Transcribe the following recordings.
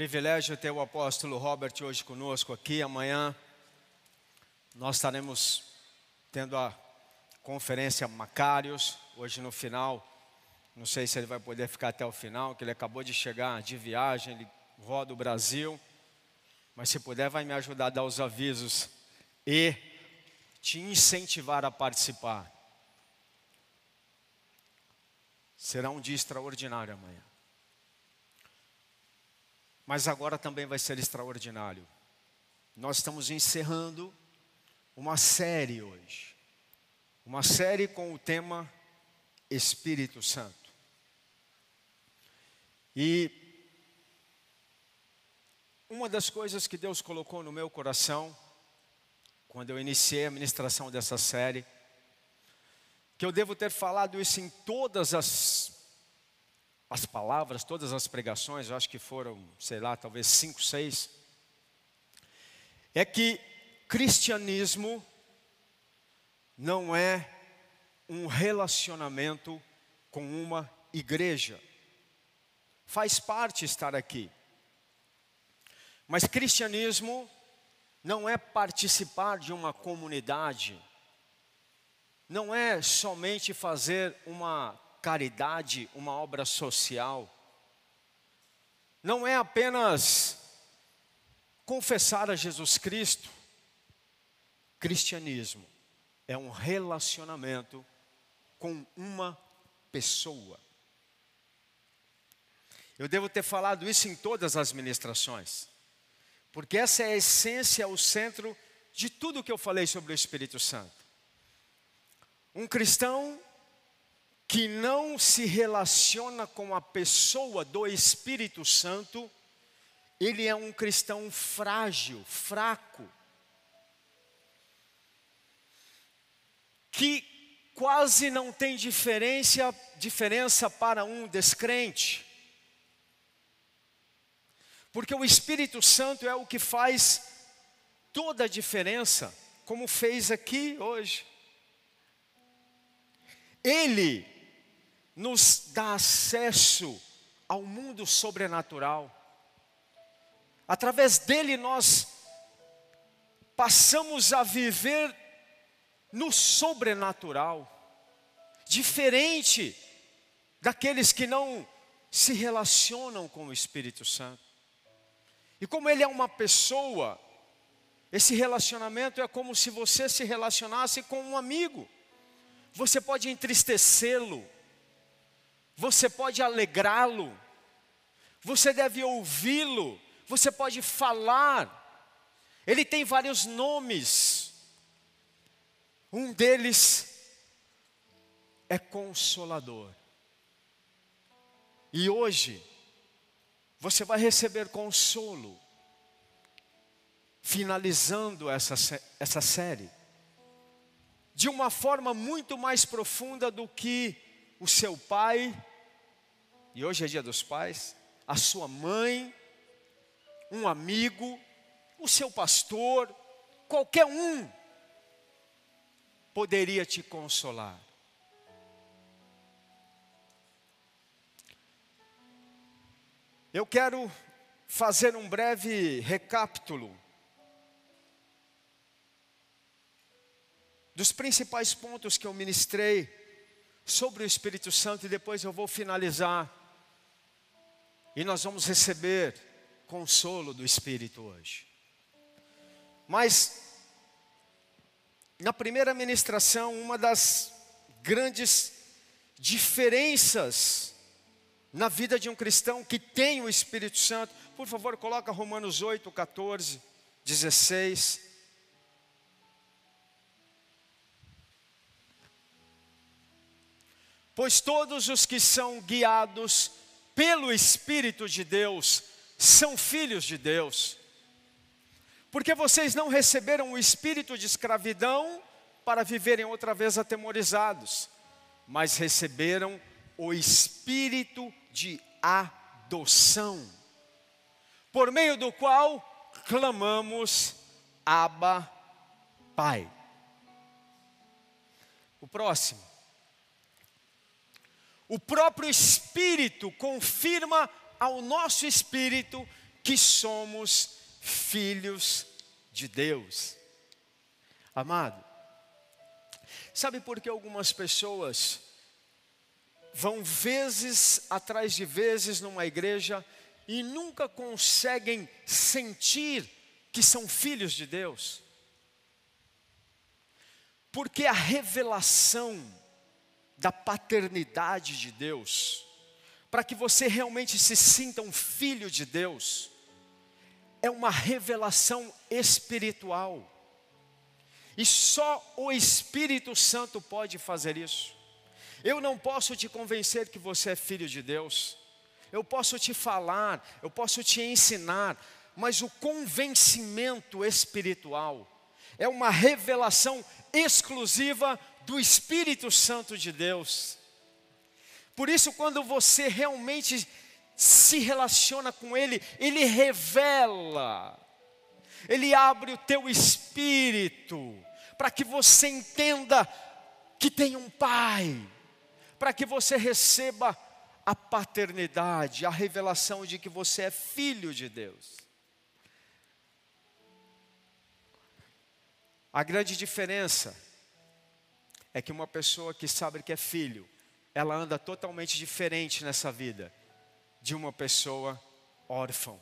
Privilégio ter o apóstolo Robert hoje conosco aqui. Amanhã nós estaremos tendo a conferência Macários. Hoje no final, não sei se ele vai poder ficar até o final, que ele acabou de chegar de viagem, ele roda o Brasil. Mas se puder, vai me ajudar a dar os avisos e te incentivar a participar. Será um dia extraordinário amanhã. Mas agora também vai ser extraordinário. Nós estamos encerrando uma série hoje. Uma série com o tema Espírito Santo. E uma das coisas que Deus colocou no meu coração, quando eu iniciei a ministração dessa série, que eu devo ter falado isso em todas as, as palavras, todas as pregações, eu acho que foram, sei lá, talvez cinco, seis, é que cristianismo não é um relacionamento com uma igreja. Faz parte estar aqui. Mas cristianismo não é participar de uma comunidade, não é somente fazer uma caridade, uma obra social, não é apenas confessar a Jesus Cristo. Cristianismo é um relacionamento com uma pessoa. Eu devo ter falado isso em todas as ministrações. Porque essa é a essência, o centro de tudo que eu falei sobre o Espírito Santo. Um cristão que não se relaciona com a pessoa do Espírito Santo, ele é um cristão frágil, fraco, que quase não tem diferença, diferença para um descrente. Porque o Espírito Santo é o que faz toda a diferença, como fez aqui hoje. Ele nos dá acesso ao mundo sobrenatural. Através dele nós passamos a viver no sobrenatural, diferente daqueles que não se relacionam com o Espírito Santo. E como ele é uma pessoa, esse relacionamento é como se você se relacionasse com um amigo. Você pode entristecê-lo, você pode alegrá-lo, você deve ouvi-lo, você pode falar. Ele tem vários nomes. Um deles é consolador. E hoje, você vai receber consolo, finalizando essa, essa série, de uma forma muito mais profunda do que o seu pai, e hoje é dia dos pais, a sua mãe, um amigo, o seu pastor, qualquer um poderia te consolar. Eu quero fazer um breve recapítulo dos principais pontos que eu ministrei sobre o Espírito Santo e depois eu vou finalizar. E nós vamos receber consolo do Espírito hoje. Mas, na primeira ministração, uma das grandes diferenças na vida de um cristão que tem o Espírito Santo. Por favor, coloca Romanos 8, 14, 16. Pois todos os que são guiados pelo Espírito de Deus são filhos de Deus. Porque vocês não receberam o espírito de escravidão para viverem outra vez atemorizados, mas receberam o espírito de adoção, por meio do qual clamamos Abba, Pai. O próximo. O próprio Espírito confirma ao nosso espírito que somos filhos de Deus. Amado, sabe por que algumas pessoas vão vezes atrás de vezes numa igreja e nunca conseguem sentir que são filhos de Deus? Porque a revelação da paternidade de Deus, para que você realmente se sinta um filho de Deus, é uma revelação espiritual. E só o Espírito Santo pode fazer isso. Eu não posso te convencer que você é filho de Deus. Eu posso te falar, eu posso te ensinar, mas o convencimento espiritual é uma revelação exclusiva do Espírito Santo de Deus. Por isso, quando você realmente se relaciona com Ele, Ele revela, Ele abre o teu espírito, para que você entenda que tem um Pai, para que você receba a paternidade, a revelação de que você é filho de Deus. A grande diferença é que uma pessoa que sabe que é filho, ela anda totalmente diferente nessa vida de uma pessoa órfã.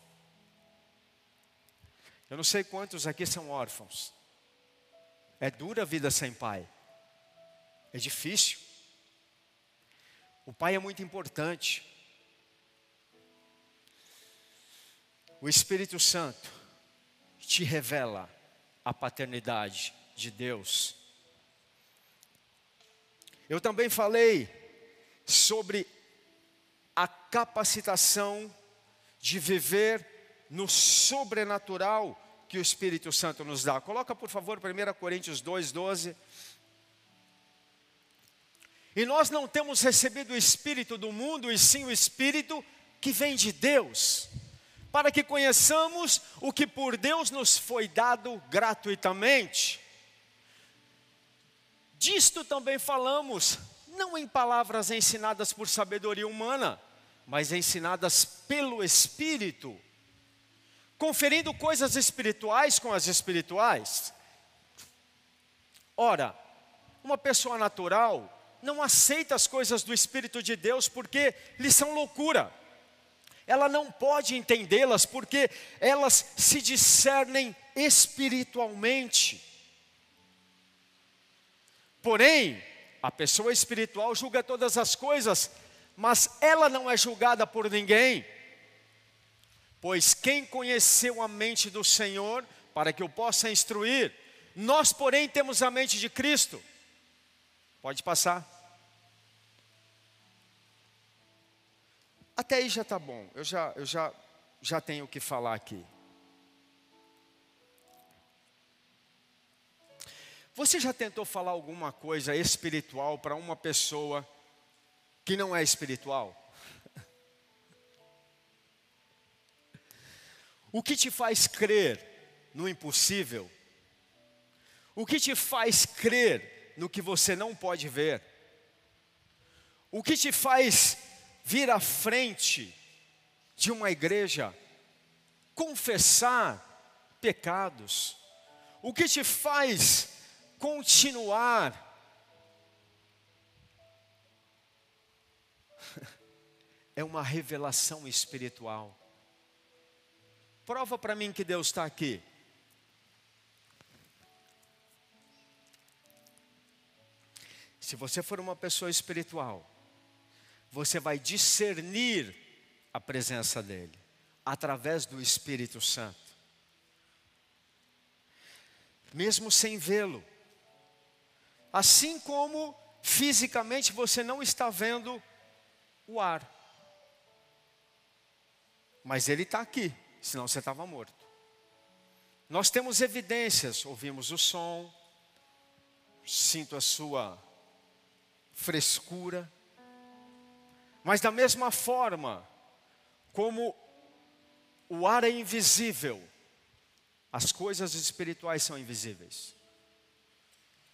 Eu não sei quantos aqui são órfãos. É dura a vida sem pai. É difícil. O pai é muito importante. O Espírito Santo te revela a paternidade de Deus. Eu também falei sobre a capacitação de viver no sobrenatural que o Espírito Santo nos dá. Coloca, por favor, 1 Coríntios 2, 12. E nós não temos recebido o Espírito do mundo, e sim o Espírito que vem de Deus para que conheçamos o que por Deus nos foi dado gratuitamente. Disto também falamos, não em palavras ensinadas por sabedoria humana, mas ensinadas pelo Espírito, conferindo coisas espirituais com as espirituais. Ora, uma pessoa natural não aceita as coisas do Espírito de Deus porque lhe são loucura ela não pode entendê-las porque elas se discernem espiritualmente. Porém, a pessoa espiritual julga todas as coisas, mas ela não é julgada por ninguém. Pois quem conheceu a mente do Senhor para que eu possa instruir? Nós, porém, temos a mente de Cristo. Pode passar. Até aí já está bom, eu já, eu já, já tenho o que falar aqui. Você já tentou falar alguma coisa espiritual para uma pessoa que não é espiritual? O que te faz crer no impossível? O que te faz crer no que você não pode ver? O que te faz vir à frente de uma igreja, confessar pecados, o que te faz continuar é uma revelação espiritual. Prova para mim que Deus está aqui. Se você for uma pessoa espiritual, você vai discernir a presença dEle, através do Espírito Santo. Mesmo sem vê-lo. Assim como fisicamente você não está vendo o ar. Mas ele está aqui, senão você estava morto. Nós temos evidências, ouvimos o som, sinto a sua frescura, mas da mesma forma como o ar é invisível, as coisas espirituais são invisíveis.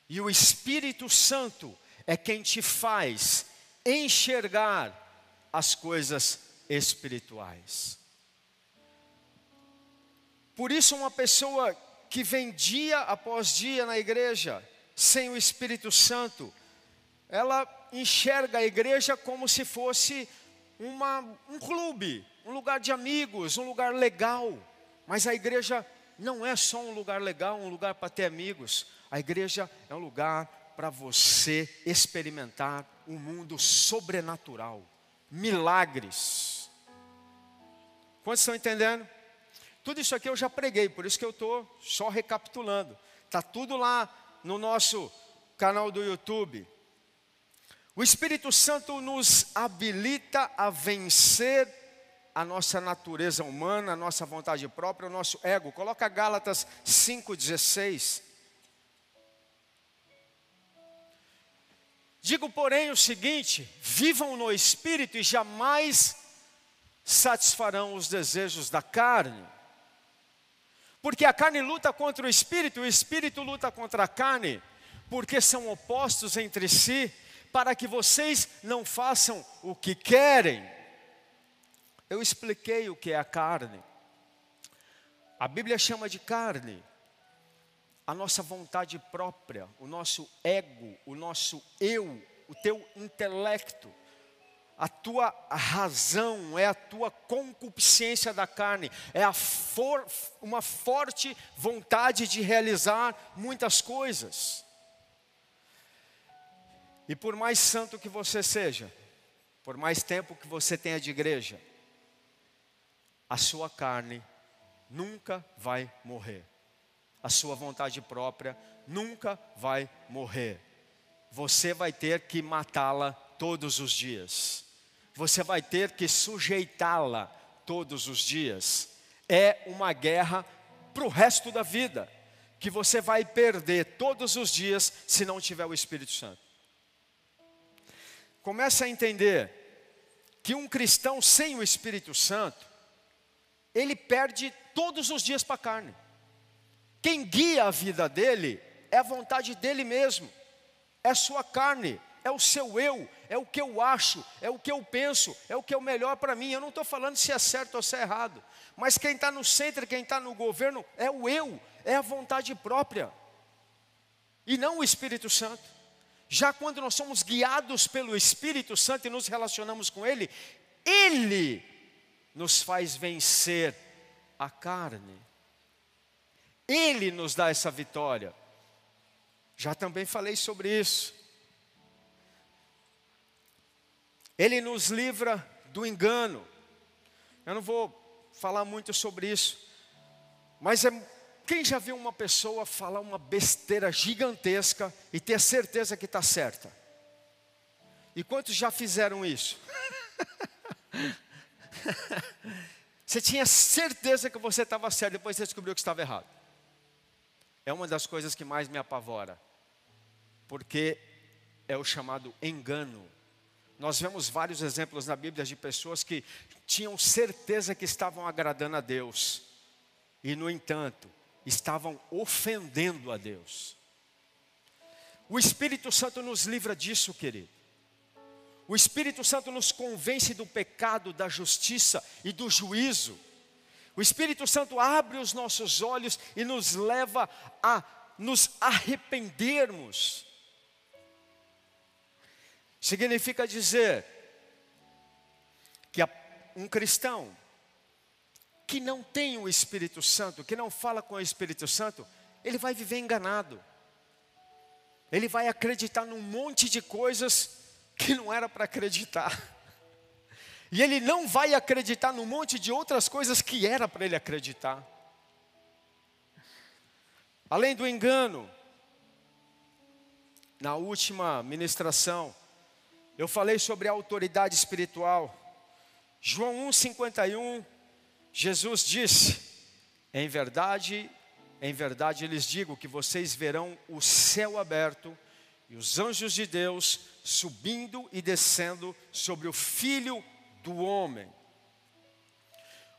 E o Espírito Santo é quem te faz enxergar as coisas espirituais. Por isso, uma pessoa que vem dia após dia na igreja, sem o Espírito Santo, ela enxerga a igreja como se fosse uma, um clube, um lugar de amigos, um lugar legal. Mas a igreja não é só um lugar legal, um lugar para ter amigos. A igreja é um lugar para você experimentar um mundo sobrenatural, milagres. Quantos estão entendendo? Tudo isso aqui eu já preguei, por isso que eu estou só recapitulando. Está tudo lá no nosso canal do YouTube. O Espírito Santo nos habilita a vencer a nossa natureza humana, a nossa vontade própria, o nosso ego. Coloca Gálatas 5,16. Digo, porém, o seguinte: vivam no espírito e jamais satisfarão os desejos da carne. Porque a carne luta contra o espírito, o espírito luta contra a carne, porque são opostos entre si, para que vocês não façam o que querem. Eu expliquei o que é a carne. A Bíblia chama de carne a nossa vontade própria, o nosso ego, o nosso eu, o teu intelecto, a tua razão, é a tua concupiscência da carne, é for, uma forte vontade de realizar muitas coisas. E por mais santo que você seja, por mais tempo que você tenha de igreja, a sua carne nunca vai morrer a sua vontade própria nunca vai morrer. Você vai ter que matá-la todos os dias. Você vai ter que sujeitá-la todos os dias. É uma guerra para o resto da vida, que você vai perder todos os dias se não tiver o Espírito Santo. Comece a entender que um cristão sem o Espírito Santo, ele perde todos os dias para a carne. Quem guia a vida dele é a vontade dele mesmo, é sua carne, é o seu eu, é o que eu acho, é o que eu penso, é o que é o melhor para mim. Eu não estou falando se é certo ou se é errado, mas quem está no centro, quem está no governo, é o eu, é a vontade própria, e não o Espírito Santo. Já quando nós somos guiados pelo Espírito Santo e nos relacionamos com Ele, Ele nos faz vencer a carne. Ele nos dá essa vitória. Já também falei sobre isso. Ele nos livra do engano. Eu não vou falar muito sobre isso, mas é, quem já viu uma pessoa falar uma besteira gigantesca e ter certeza que está certa? E quantos já fizeram isso? você tinha certeza que você estava certo, depois você descobriu que estava errado é uma das coisas que mais me apavora, porque é o chamado engano. Nós vemos vários exemplos na Bíblia de pessoas que tinham certeza que estavam agradando a Deus, e no entanto, estavam ofendendo a Deus. O Espírito Santo nos livra disso, querido. O Espírito Santo nos convence do pecado, da justiça e do juízo. O Espírito Santo abre os nossos olhos e nos leva a nos arrependermos. Significa dizer que um cristão que não tem o Espírito Santo, que não fala com o Espírito Santo, ele vai viver enganado. Ele vai acreditar num monte de coisas que não era para acreditar. E ele não vai acreditar num monte de outras coisas que era para ele acreditar. Além do engano, na última ministração, eu falei sobre a autoridade espiritual. João 1,51, Jesus disse: Em verdade, em verdade lhes digo que vocês verão o céu aberto e os anjos de Deus subindo e descendo sobre o Filho do homem.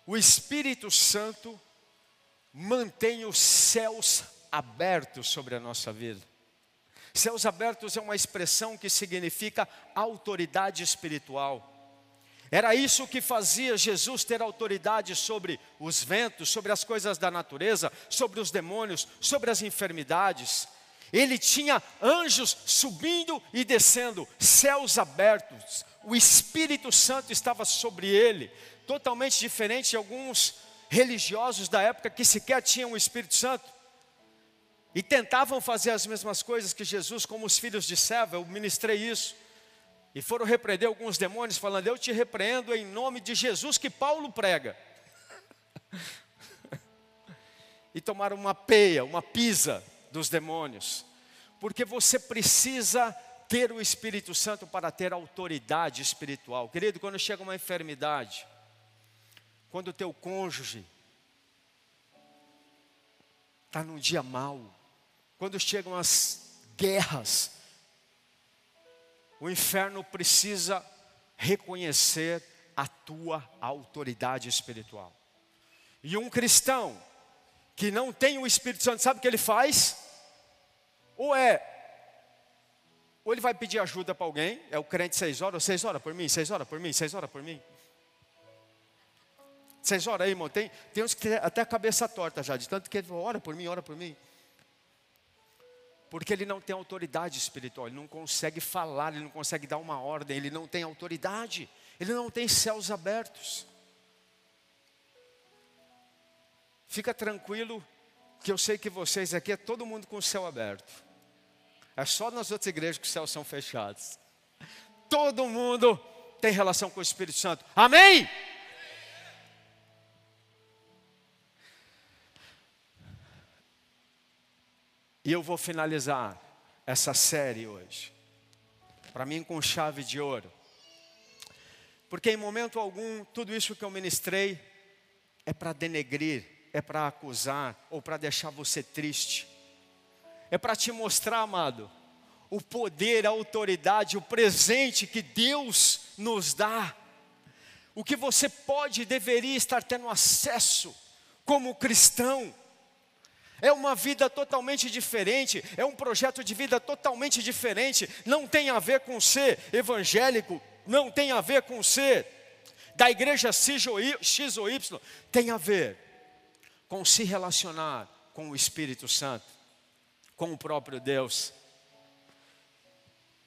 O Espírito Santo mantém os céus abertos sobre a nossa vida. Céus abertos é uma expressão que significa autoridade espiritual. Era isso que fazia Jesus ter autoridade sobre os ventos, sobre as coisas da natureza, sobre os demônios, sobre as enfermidades. Ele tinha anjos subindo e descendo, céus abertos. O Espírito Santo estava sobre ele, totalmente diferente de alguns religiosos da época que sequer tinham o Espírito Santo. E tentavam fazer as mesmas coisas que Jesus, como os filhos de Seva, eu ministrei isso. E foram repreender alguns demônios, falando: Eu te repreendo em nome de Jesus que Paulo prega. e tomaram uma peia, uma pisa dos demônios, porque você precisa ter o Espírito Santo para ter autoridade espiritual. Querido, quando chega uma enfermidade, quando o teu cônjuge está num dia mau, quando chegam as guerras, o inferno precisa reconhecer a tua autoridade espiritual. E um cristão que não tem o Espírito Santo, sabe o que ele faz? Ou é, ou ele vai pedir ajuda para alguém, é o crente seis horas, seis horas por mim, seis horas por mim, seis horas por mim. Seis horas aí, irmão, tem, tem uns que até a cabeça torta já, de tanto que ele ora por mim, ora por mim. Porque ele não tem autoridade espiritual, ele não consegue falar, ele não consegue dar uma ordem, ele não tem autoridade, ele não tem céus abertos. Fica tranquilo que eu sei que vocês aqui é todo mundo com o céu aberto. É só nas outras igrejas que os céus são fechados. Todo mundo tem relação com o Espírito Santo. Amém? E eu vou finalizar essa série hoje. Para mim, com chave de ouro. Porque em momento algum, tudo isso que eu ministrei é para denegrir é para acusar ou para deixar você triste. É para te mostrar, amado, o poder, a autoridade, o presente que Deus nos dá. O que você pode e deveria estar tendo acesso como cristão. É uma vida totalmente diferente, é um projeto de vida totalmente diferente. Não tem a ver com ser evangélico, não tem a ver com ser da igreja X ou Y, tem a ver com se relacionar com o Espírito Santo, com o próprio Deus.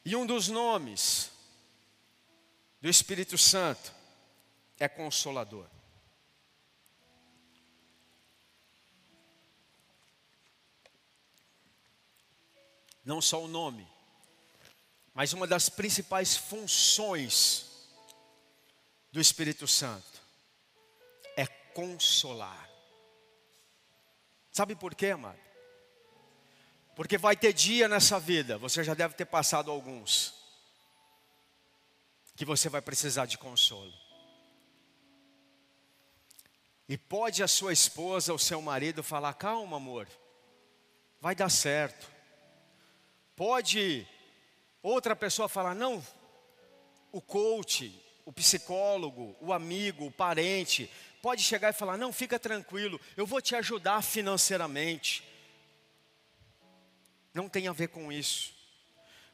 E um dos nomes do Espírito Santo é Consolador. Não só o nome, mas uma das principais funções do Espírito Santo é consolar. Sabe por quê, amado? Porque vai ter dia nessa vida, você já deve ter passado alguns, que você vai precisar de consolo. E pode a sua esposa ou seu marido falar: calma, amor, vai dar certo. Pode outra pessoa falar: não, o coach, o psicólogo, o amigo, o parente, pode chegar e falar: não, fica tranquilo, eu vou te ajudar financeiramente. Não tem a ver com isso.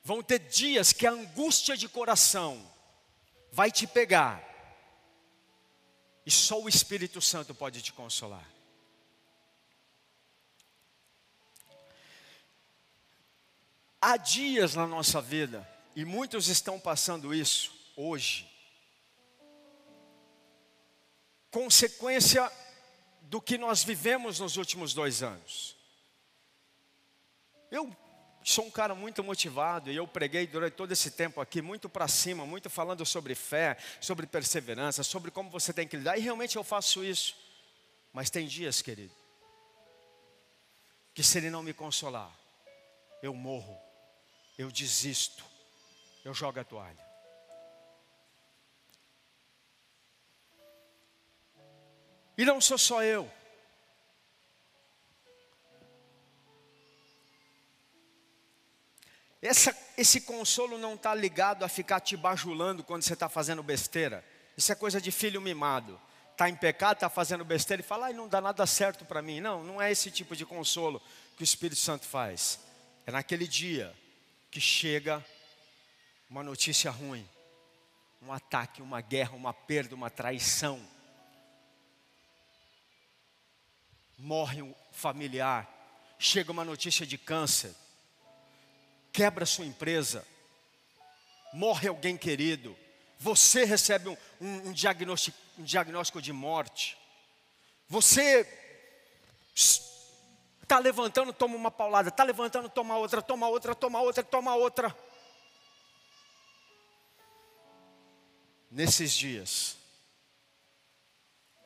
Vão ter dias que a angústia de coração vai te pegar, e só o Espírito Santo pode te consolar. Há dias na nossa vida, e muitos estão passando isso hoje, consequência do que nós vivemos nos últimos dois anos. Eu sou um cara muito motivado e eu preguei durante todo esse tempo aqui muito para cima, muito falando sobre fé, sobre perseverança, sobre como você tem que lidar, e realmente eu faço isso. Mas tem dias, querido, que se ele não me consolar, eu morro, eu desisto, eu jogo a toalha. E não sou só eu. Essa, esse consolo não está ligado a ficar te bajulando quando você está fazendo besteira. Isso é coisa de filho mimado. Está em pecado, está fazendo besteira e fala, ai, não dá nada certo para mim. Não, não é esse tipo de consolo que o Espírito Santo faz. É naquele dia que chega uma notícia ruim, um ataque, uma guerra, uma perda, uma traição. Morre um familiar, chega uma notícia de câncer, quebra sua empresa, morre alguém querido, você recebe um, um, um, diagnóstico, um diagnóstico de morte, você está levantando, toma uma paulada, está levantando, toma outra, toma outra, toma outra, toma outra. Nesses dias,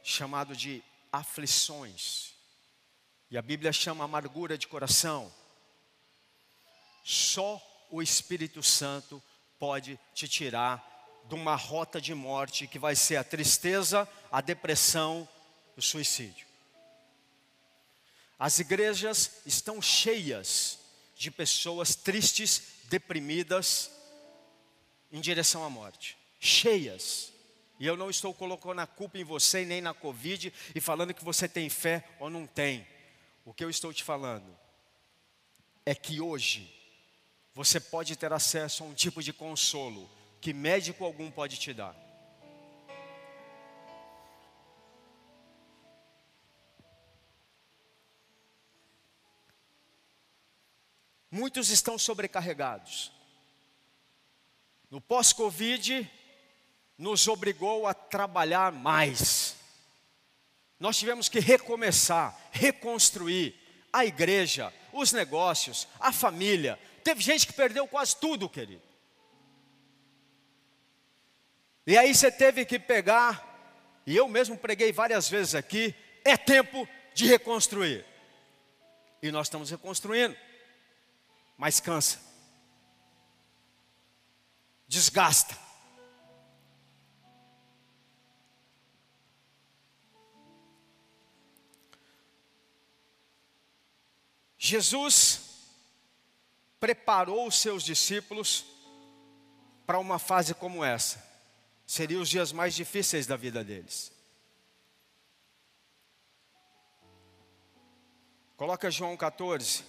chamado de aflições, e a Bíblia chama amargura de coração. Só o Espírito Santo pode te tirar de uma rota de morte que vai ser a tristeza, a depressão, o suicídio. As igrejas estão cheias de pessoas tristes, deprimidas, em direção à morte. Cheias. E eu não estou colocando a culpa em você nem na Covid e falando que você tem fé ou não tem. O que eu estou te falando é que hoje você pode ter acesso a um tipo de consolo que médico algum pode te dar. Muitos estão sobrecarregados. No pós-Covid, nos obrigou a trabalhar mais. Nós tivemos que recomeçar, reconstruir a igreja, os negócios, a família. Teve gente que perdeu quase tudo, querido. E aí você teve que pegar, e eu mesmo preguei várias vezes aqui, é tempo de reconstruir. E nós estamos reconstruindo, mas cansa, desgasta. Jesus preparou os seus discípulos para uma fase como essa. Seriam os dias mais difíceis da vida deles. Coloca João 14,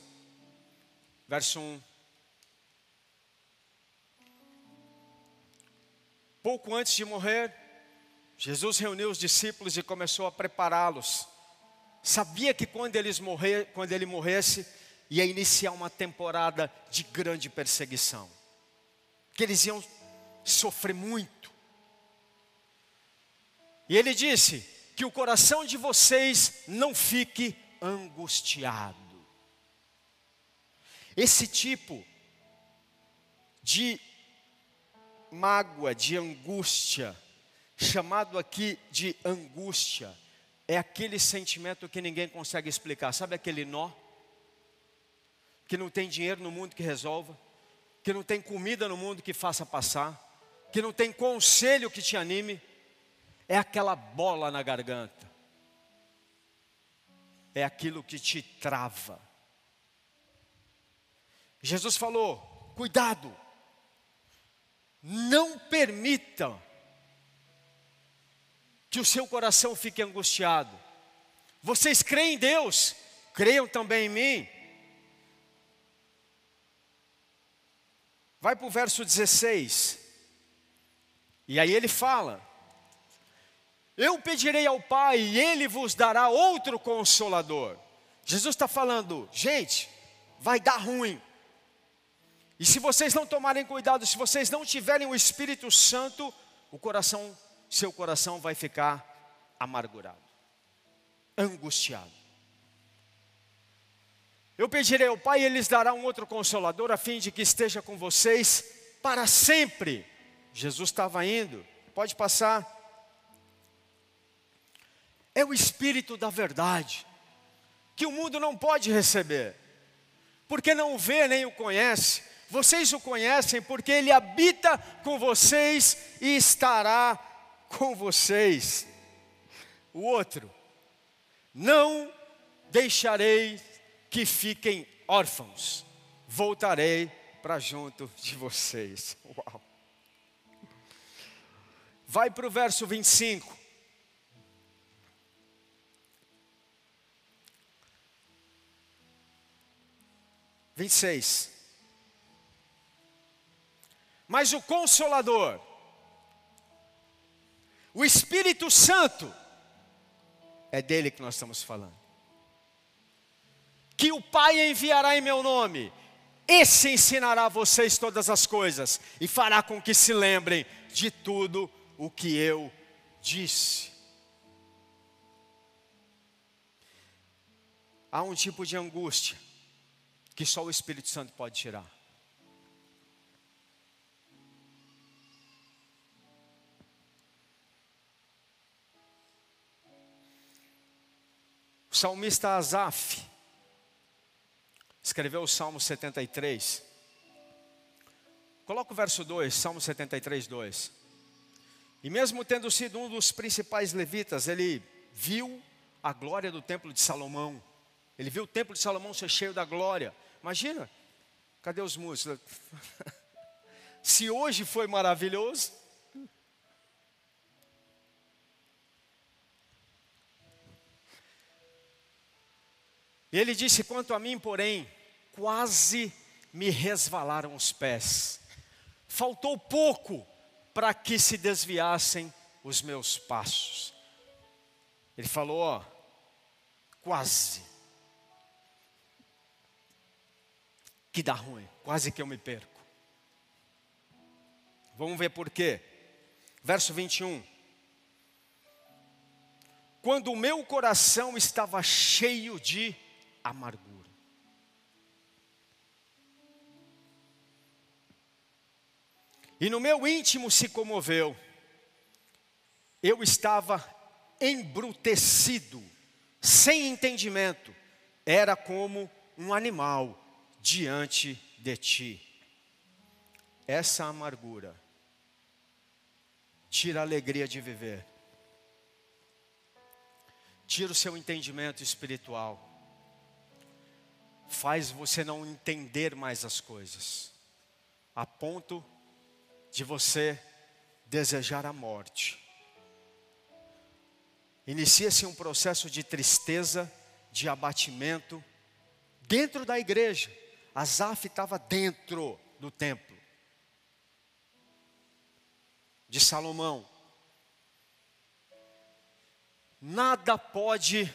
verso 1. Pouco antes de morrer, Jesus reuniu os discípulos e começou a prepará-los sabia que quando, eles morrer, quando ele morresse, ia iniciar uma temporada de grande perseguição, que eles iam sofrer muito. E ele disse: que o coração de vocês não fique angustiado. Esse tipo de mágoa, de angústia, chamado aqui de angústia, é aquele sentimento que ninguém consegue explicar. Sabe aquele nó? Que não tem dinheiro no mundo que resolva, que não tem comida no mundo que faça passar, que não tem conselho que te anime. É aquela bola na garganta. É aquilo que te trava. Jesus falou: cuidado, não permita que o seu coração fique angustiado. Vocês creem em Deus, creiam também em mim. Vai para o verso 16. E aí ele fala: Eu pedirei ao Pai e ele vos dará outro consolador. Jesus está falando, gente, vai dar ruim. E se vocês não tomarem cuidado, se vocês não tiverem o Espírito Santo, o coração seu coração vai ficar amargurado, angustiado. Eu pedirei ao Pai, e Ele lhes dará um outro consolador, a fim de que esteja com vocês para sempre. Jesus estava indo, pode passar. É o Espírito da verdade, que o mundo não pode receber, porque não o vê nem o conhece. Vocês o conhecem porque Ele habita com vocês e estará com vocês. O outro, não deixarei que fiquem órfãos, voltarei para junto de vocês. Uau. Vai para o verso 25. Vinte e seis. Mas o Consolador, O Espírito Santo é dele que nós estamos falando. Que o Pai enviará em meu nome, esse ensinará a vocês todas as coisas e fará com que se lembrem de tudo o que eu disse. Há um tipo de angústia que só o Espírito Santo pode tirar. O salmista Asaf escreveu o Salmo 73. Coloca o verso 2, Salmo 73, 2. E mesmo tendo sido um dos principais levitas, ele viu a glória do templo de Salomão. Ele viu o templo de Salomão ser cheio da glória. Imagina, cadê os músicos? Se hoje foi maravilhoso, E ele disse: Quanto a mim, porém, quase me resvalaram os pés. Faltou pouco para que se desviassem os meus passos. Ele falou: Ó, quase. Que dá ruim, quase que eu me perco. Vamos ver por quê. Verso 21. Quando o meu coração estava cheio de amargura. E no meu íntimo se comoveu, eu estava embrutecido, sem entendimento, era como um animal diante de ti. Essa amargura tira a alegria de viver, tira o seu entendimento espiritual. Faz você não entender mais as coisas, a ponto de você desejar a morte. Inicia-se um processo de tristeza, de abatimento, dentro da igreja. Asaf estava dentro do templo de Salomão. Nada pode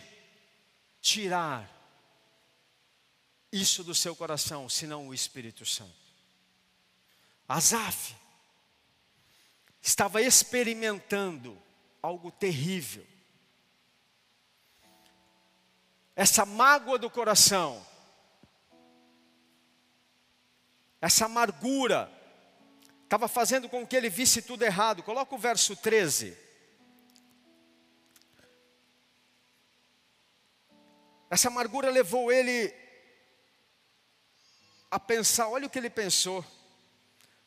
tirar isso do seu coração, senão o Espírito Santo. Asaf estava experimentando algo terrível. Essa mágoa do coração, essa amargura, estava fazendo com que ele visse tudo errado. Coloca o verso 13. Essa amargura levou ele a pensar, olha o que ele pensou.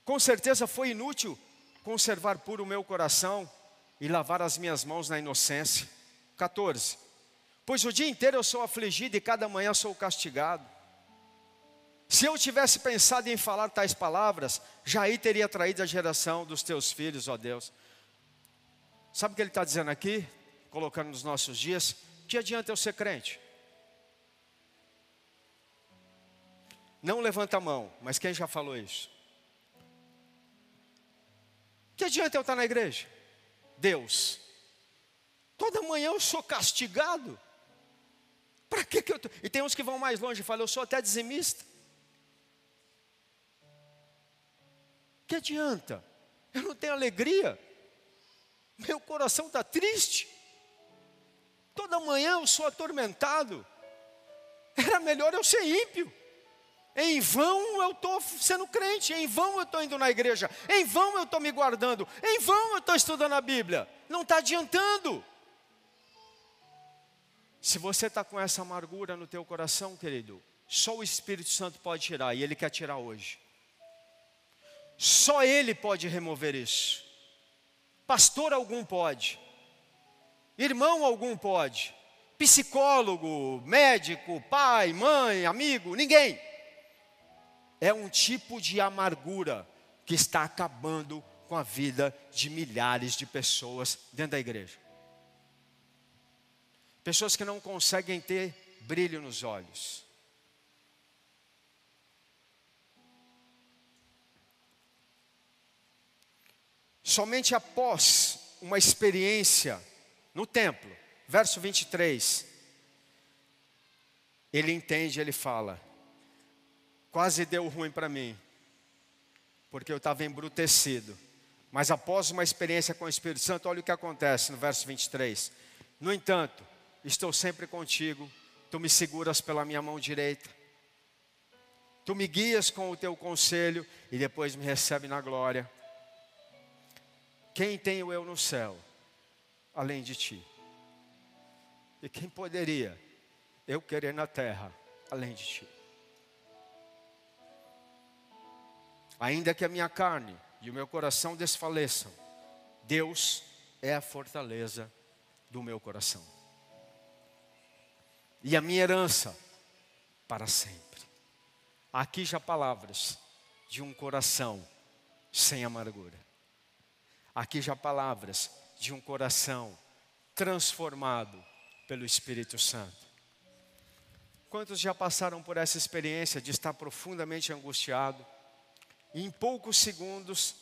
Com certeza foi inútil conservar puro o meu coração e lavar as minhas mãos na inocência. 14. Pois o dia inteiro eu sou afligido e cada manhã sou castigado. Se eu tivesse pensado em falar tais palavras, já aí teria traído a geração dos teus filhos, ó Deus. Sabe o que ele está dizendo aqui? Colocando nos nossos dias: que adianta eu ser crente? Não levanta a mão, mas quem já falou isso? Que adianta eu estar na igreja? Deus. Toda manhã eu sou castigado. Para que, eu tô? E tem uns que vão mais longe e falam, eu sou até dizimista. Que adianta? Eu não tenho alegria. Meu coração está triste. Toda manhã eu sou atormentado. Era melhor eu ser ímpio. Em vão eu estou sendo crente, em vão eu estou indo na igreja, em vão eu estou me guardando, em vão eu estou estudando a Bíblia. Não está adiantando. Se você está com essa amargura no teu coração, querido, só o Espírito Santo pode tirar, e Ele quer tirar hoje. Só Ele pode remover isso. Pastor algum pode, irmão algum pode, psicólogo, médico, pai, mãe, amigo, ninguém é um tipo de amargura que está acabando com a vida de milhares de pessoas dentro da igreja. Pessoas que não conseguem ter brilho nos olhos. Somente após uma experiência no templo. Verso 23. Ele entende, ele fala: Quase deu ruim para mim, porque eu estava embrutecido. Mas após uma experiência com o Espírito Santo, olha o que acontece no verso 23. No entanto, estou sempre contigo, tu me seguras pela minha mão direita, tu me guias com o teu conselho e depois me recebe na glória. Quem tenho eu no céu, além de ti? E quem poderia eu querer na terra, além de ti? Ainda que a minha carne e o meu coração desfaleçam, Deus é a fortaleza do meu coração. E a minha herança para sempre. Aqui já palavras de um coração sem amargura. Aqui já palavras de um coração transformado pelo Espírito Santo. Quantos já passaram por essa experiência de estar profundamente angustiado? E em poucos segundos,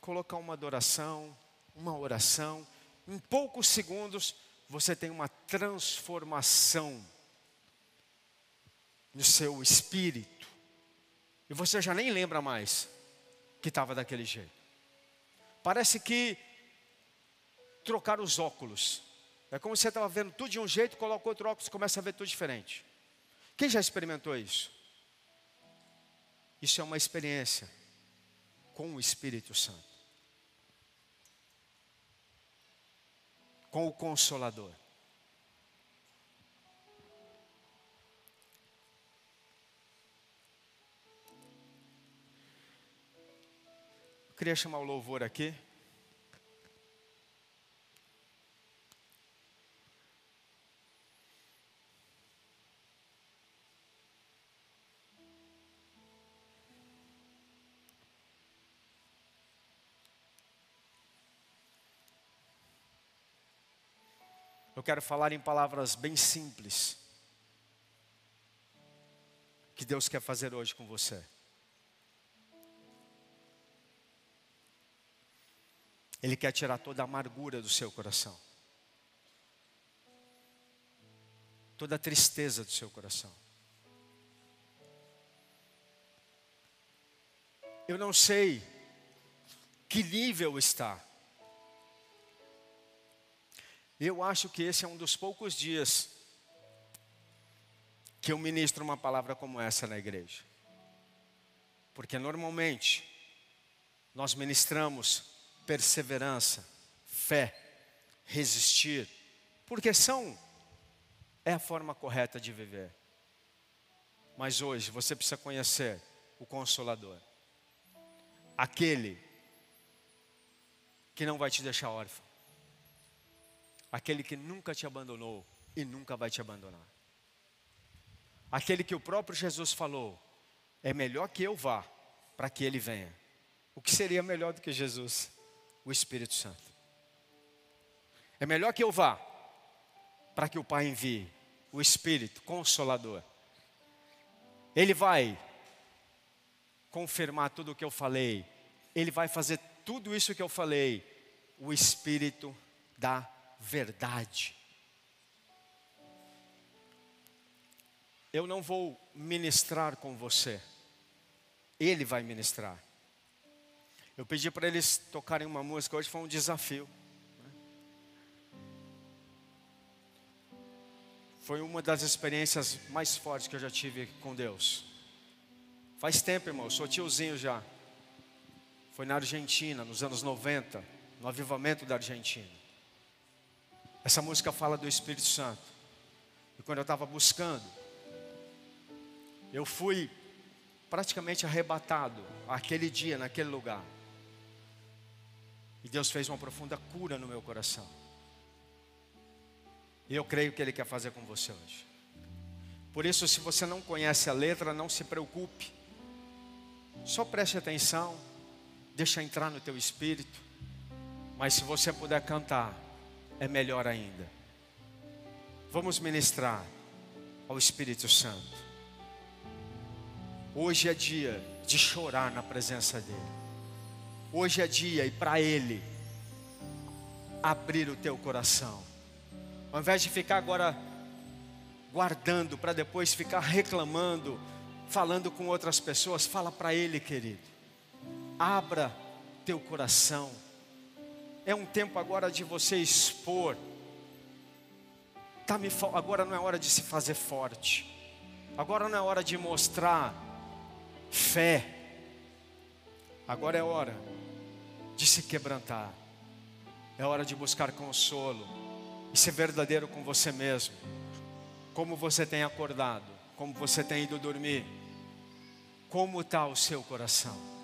colocar uma adoração, uma oração, em poucos segundos, você tem uma transformação no seu espírito. E você já nem lembra mais que estava daquele jeito. Parece que trocar os óculos. É como se você estava vendo tudo de um jeito, coloca outro óculos e começa a ver tudo diferente. Quem já experimentou isso? Isso é uma experiência com o Espírito Santo. Com o Consolador. Eu queria chamar o louvor aqui. Quero falar em palavras bem simples. Que Deus quer fazer hoje com você. Ele quer tirar toda a amargura do seu coração. Toda a tristeza do seu coração. Eu não sei que nível está eu acho que esse é um dos poucos dias que eu ministro uma palavra como essa na igreja. Porque normalmente nós ministramos perseverança, fé, resistir, porque são é a forma correta de viver. Mas hoje você precisa conhecer o consolador. Aquele que não vai te deixar órfão aquele que nunca te abandonou e nunca vai te abandonar. Aquele que o próprio Jesus falou: é melhor que eu vá para que ele venha. O que seria melhor do que Jesus? O Espírito Santo. É melhor que eu vá para que o Pai envie o Espírito Consolador. Ele vai confirmar tudo o que eu falei. Ele vai fazer tudo isso que eu falei. O Espírito da verdade. Eu não vou ministrar com você, Ele vai ministrar. Eu pedi para eles tocarem uma música, hoje foi um desafio. Foi uma das experiências mais fortes que eu já tive com Deus. Faz tempo, irmão, sou tiozinho já. Foi na Argentina, nos anos 90, no avivamento da Argentina. Essa música fala do Espírito Santo. E quando eu estava buscando, eu fui praticamente arrebatado aquele dia, naquele lugar. E Deus fez uma profunda cura no meu coração. E eu creio que Ele quer fazer com você hoje. Por isso, se você não conhece a letra, não se preocupe. Só preste atenção, deixa entrar no teu espírito. Mas se você puder cantar, é melhor ainda. Vamos ministrar ao Espírito Santo. Hoje é dia de chorar na presença dEle. Hoje é dia e para Ele abrir o teu coração. Ao invés de ficar agora guardando para depois ficar reclamando, falando com outras pessoas, fala para Ele, querido. Abra teu coração. É um tempo agora de você expor. Tá me, agora não é hora de se fazer forte. Agora não é hora de mostrar fé. Agora é hora de se quebrantar. É hora de buscar consolo e ser verdadeiro com você mesmo. Como você tem acordado, como você tem ido dormir, como está o seu coração.